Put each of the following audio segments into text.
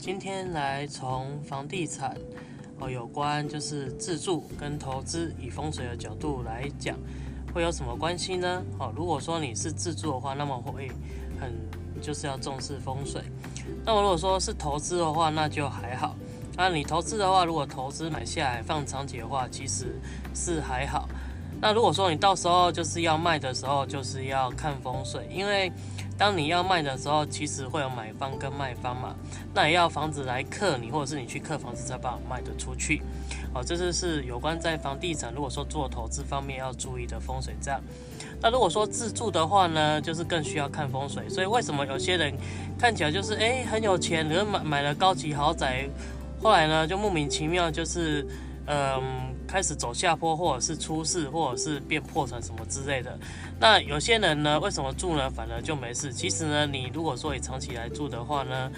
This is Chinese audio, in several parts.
今天来从房地产哦，有关就是自住跟投资，以风水的角度来讲，会有什么关系呢？哦，如果说你是自住的话，那么会很就是要重视风水。那么如果说是投资的话，那就还好。那你投资的话，如果投资买下来放长期的话，其实是还好。那如果说你到时候就是要卖的时候，就是要看风水，因为当你要卖的时候，其实会有买方跟卖方嘛，那也要房子来克你，或者是你去克房子才把卖得出去。哦，这就是有关在房地产，如果说做投资方面要注意的风水这样。那如果说自住的话呢，就是更需要看风水。所以为什么有些人看起来就是诶很有钱，然后买买了高级豪宅？后来呢，就莫名其妙，就是嗯，开始走下坡，或者是出事，或者是变破产什么之类的。那有些人呢，为什么住呢，反而就没事？其实呢，你如果说你长期来住的话呢，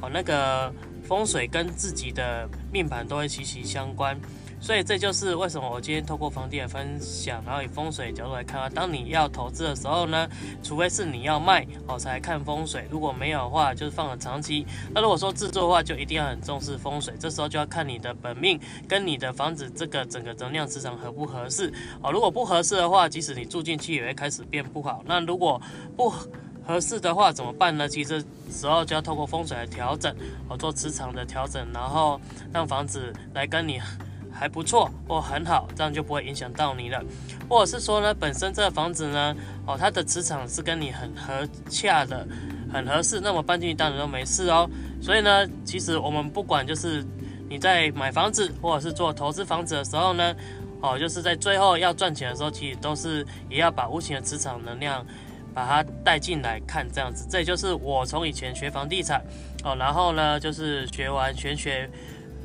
哦，那个风水跟自己的命盘都会息息相关。所以这就是为什么我今天透过房地产分享，然后以风水角度来看啊。当你要投资的时候呢，除非是你要卖哦才看风水，如果没有的话，就是放了长期。那如果说制作的话，就一定要很重视风水。这时候就要看你的本命跟你的房子这个整个能量磁场合不合适哦。如果不合适的话，即使你住进去也会开始变不好。那如果不合适的话怎么办呢？其实时候就要透过风水来调整哦，做磁场的调整，然后让房子来跟你。还不错或很好，这样就不会影响到你了。或者是说呢，本身这个房子呢，哦，它的磁场是跟你很合洽的，很合适，那么搬进去当然都没事哦。所以呢，其实我们不管就是你在买房子或者是做投资房子的时候呢，哦，就是在最后要赚钱的时候，其实都是也要把无形的磁场能量把它带进来看这样子。这就是我从以前学房地产哦，然后呢，就是学完玄学。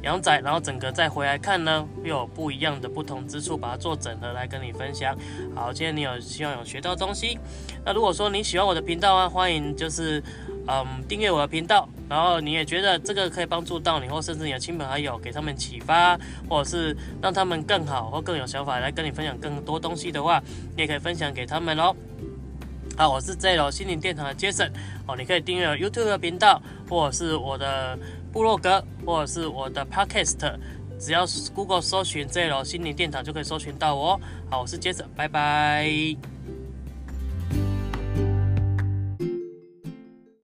阳仔，然后整个再回来看呢，又有不一样的不同之处，把它做整合来跟你分享。好，今天你有希望有学到东西。那如果说你喜欢我的频道啊，欢迎就是嗯订阅我的频道。然后你也觉得这个可以帮助到你，或甚至你的亲朋好友，给他们启发，或者是让他们更好或更有想法来跟你分享更多东西的话，你也可以分享给他们哦。好，我是 Z 楼心灵殿堂的 Jason。哦，你可以订阅 YouTube 的频道，或者是我的。部落格或者是我的 Podcast，只要 Google 搜寻 Z 楼心灵殿堂就可以搜寻到我。好，我是 Jason，，拜拜。